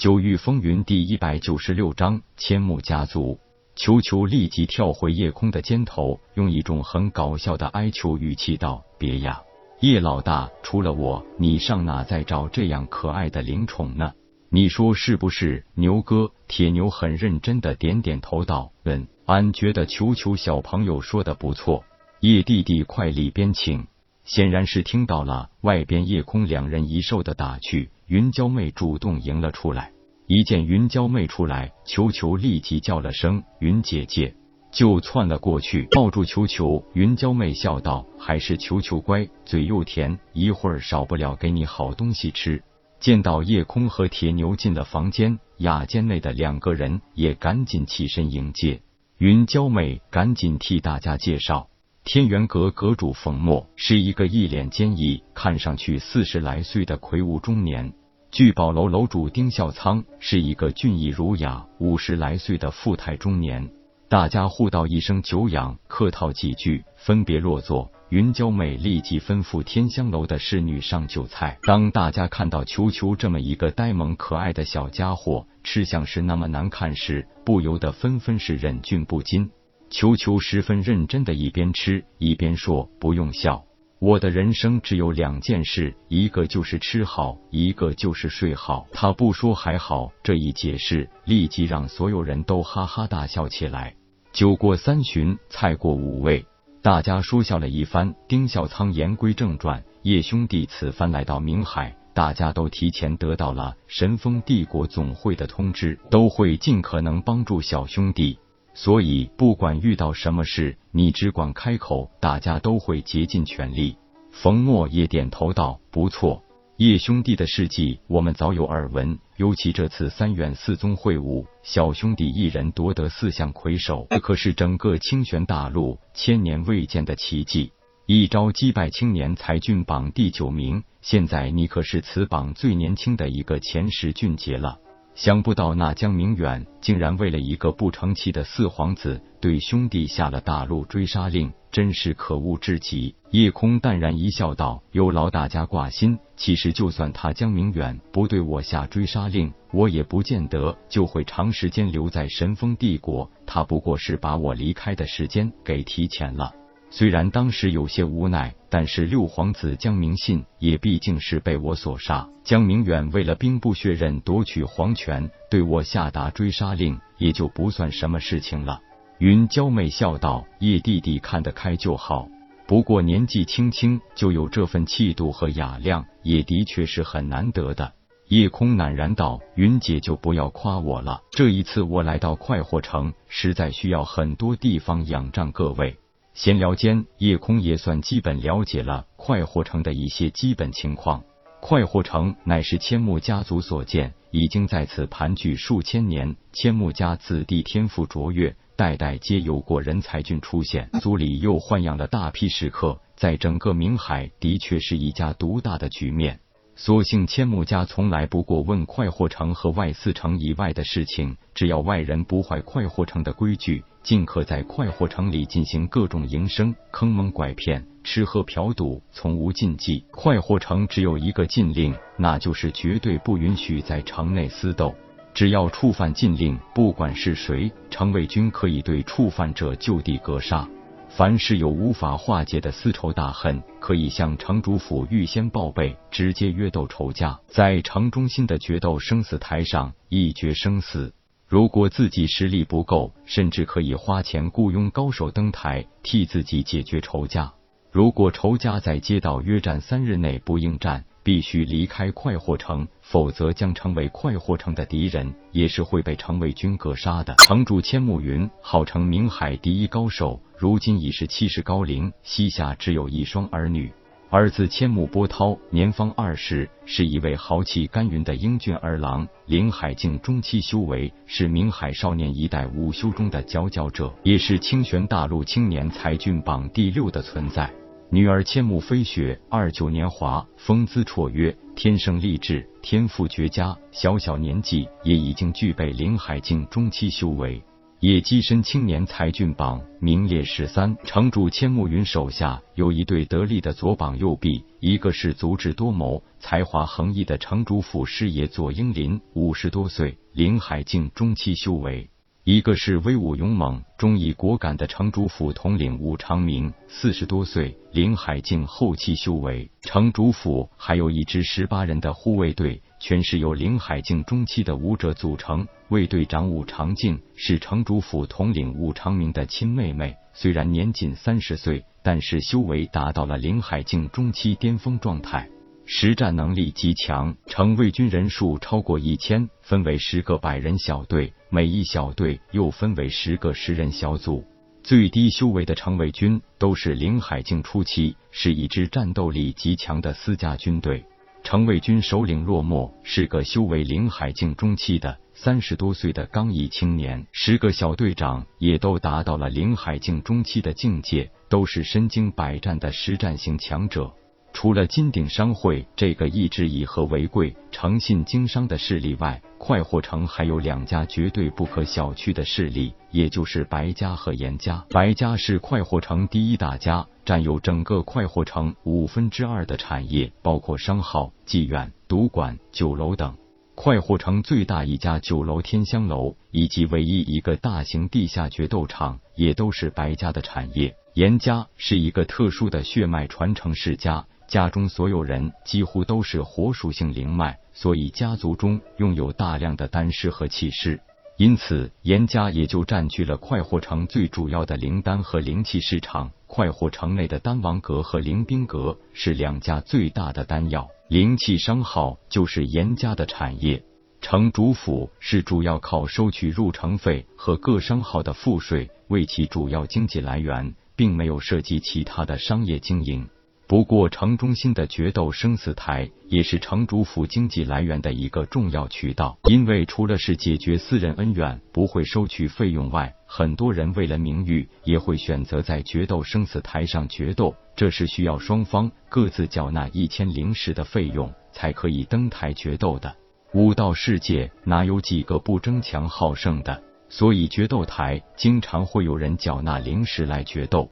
九域风云第一百九十六章千木家族。球球立即跳回夜空的肩头，用一种很搞笑的哀求语气道：“别呀，叶老大，除了我，你上哪再找这样可爱的灵宠呢？你说是不是？”牛哥铁牛很认真的点点头道：“嗯，俺觉得球球小朋友说的不错。叶弟弟，快里边请。”显然是听到了外边夜空两人一兽的打趣。云娇妹主动迎了出来，一见云娇妹出来，球球立即叫了声“云姐姐”，就窜了过去，抱住球球。云娇妹笑道：“还是球球乖，嘴又甜，一会儿少不了给你好东西吃。”见到夜空和铁牛进了房间，雅间内的两个人也赶紧起身迎接。云娇妹赶紧替大家介绍。天元阁阁主冯墨是一个一脸坚毅、看上去四十来岁的魁梧中年。聚宝楼楼主丁孝仓是一个俊逸儒雅、五十来岁的富态中年。大家互道一声久仰，客套几句，分别落座。云娇妹立即吩咐天香楼的侍女上酒菜。当大家看到球球这么一个呆萌可爱的小家伙吃相是那么难看时，不由得纷纷是忍俊不禁。球球十分认真的一边吃一边说：“不用笑，我的人生只有两件事，一个就是吃好，一个就是睡好。”他不说还好，这一解释立即让所有人都哈哈大笑起来。酒过三巡，菜过五味，大家说笑了一番。丁孝仓言归正传：叶兄弟此番来到明海，大家都提前得到了神风帝国总会的通知，都会尽可能帮助小兄弟。所以，不管遇到什么事，你只管开口，大家都会竭尽全力。冯墨也点头道：“不错，叶兄弟的事迹我们早有耳闻，尤其这次三院四宗会晤，小兄弟一人夺得四项魁首，这可是整个清玄大陆千年未见的奇迹。一招击败青年才俊榜第九名，现在你可是此榜最年轻的一个前十俊杰了。”想不到那江明远竟然为了一个不成器的四皇子，对兄弟下了大陆追杀令，真是可恶至极。夜空淡然一笑，道：“有劳大家挂心。其实就算他江明远不对我下追杀令，我也不见得就会长时间留在神风帝国。他不过是把我离开的时间给提前了。”虽然当时有些无奈，但是六皇子江明信也毕竟是被我所杀。江明远为了兵不血刃夺取皇权，对我下达追杀令，也就不算什么事情了。云娇妹笑道：“叶弟弟看得开就好，不过年纪轻轻就有这份气度和雅量，也的确是很难得的。”夜空赧然道：“云姐就不要夸我了，这一次我来到快活城，实在需要很多地方仰仗各位。”闲聊间，叶空也算基本了解了快活城的一些基本情况。快活城乃是千木家族所建，已经在此盘踞数千年。千木家子弟天赋卓越，代代皆有过人才俊出现，族里又豢养了大批食客，在整个明海的确是一家独大的局面。所幸千木家从来不过问快活城和外四城以外的事情，只要外人不坏快活城的规矩。尽可在快活城里进行各种营生、坑蒙拐骗、吃喝嫖赌，从无禁忌。快活城只有一个禁令，那就是绝对不允许在城内私斗。只要触犯禁令，不管是谁，城卫军可以对触犯者就地格杀。凡是有无法化解的私仇大恨，可以向城主府预先报备，直接约斗仇家，在城中心的决斗生死台上一决生死。如果自己实力不够，甚至可以花钱雇佣高手登台替自己解决仇家。如果仇家在街道约战三日内不应战，必须离开快活城，否则将成为快活城的敌人，也是会被城卫军格杀的。城主千木云号称明海第一高手，如今已是七十高龄，膝下只有一双儿女。儿子千木波涛年方二十，是一位豪气干云的英俊儿郎。林海境中期修为，是明海少年一代武修中的佼佼者，也是清玄大陆青年才俊榜第六的存在。女儿千木飞雪，二九年华，风姿绰约，天生丽质，天赋绝佳，小小年纪也已经具备林海境中期修为。也跻身青年才俊榜，名列十三。城主千木云手下有一对得力的左膀右臂，一个是足智多谋、才华横溢的城主府师爷左英林，五十多岁，灵海境中期修为。一个是威武勇猛、忠义果敢的城主府统领武长明，四十多岁，林海境后期修为。城主府还有一支十八人的护卫队，全是由林海境中期的武者组成。卫队长武长静是城主府统领武长明的亲妹妹，虽然年仅三十岁，但是修为达到了林海境中期巅峰状态。实战能力极强，城卫军人数超过一千，分为十个百人小队，每一小队又分为十个十人小组。最低修为的城卫军都是灵海境初期，是一支战斗力极强的私家军队。城卫军首领落寞是个修为灵海境中期的三十多岁的刚毅青年，十个小队长也都达到了灵海境中期的境界，都是身经百战的实战型强者。除了金鼎商会这个一直以和为贵、诚信经商的势力外，快活城还有两家绝对不可小觑的势力，也就是白家和严家。白家是快活城第一大家，占有整个快活城五分之二的产业，包括商号、妓院、赌馆、酒楼等。快活城最大一家酒楼天香楼，以及唯一一个大型地下决斗场，也都是白家的产业。严家是一个特殊的血脉传承世家。家中所有人几乎都是火属性灵脉，所以家族中拥有大量的丹师和气师，因此严家也就占据了快活城最主要的灵丹和灵气市场。快活城内的丹王阁和灵兵阁是两家最大的丹药、灵气商号，就是严家的产业。城主府是主要靠收取入城费和各商号的赋税为其主要经济来源，并没有涉及其他的商业经营。不过，城中心的决斗生死台也是城主府经济来源的一个重要渠道。因为除了是解决私人恩怨不会收取费用外，很多人为了名誉也会选择在决斗生死台上决斗，这是需要双方各自缴纳一千灵石的费用才可以登台决斗的。武道世界哪有几个不争强好胜的？所以决斗台经常会有人缴纳灵石来决斗。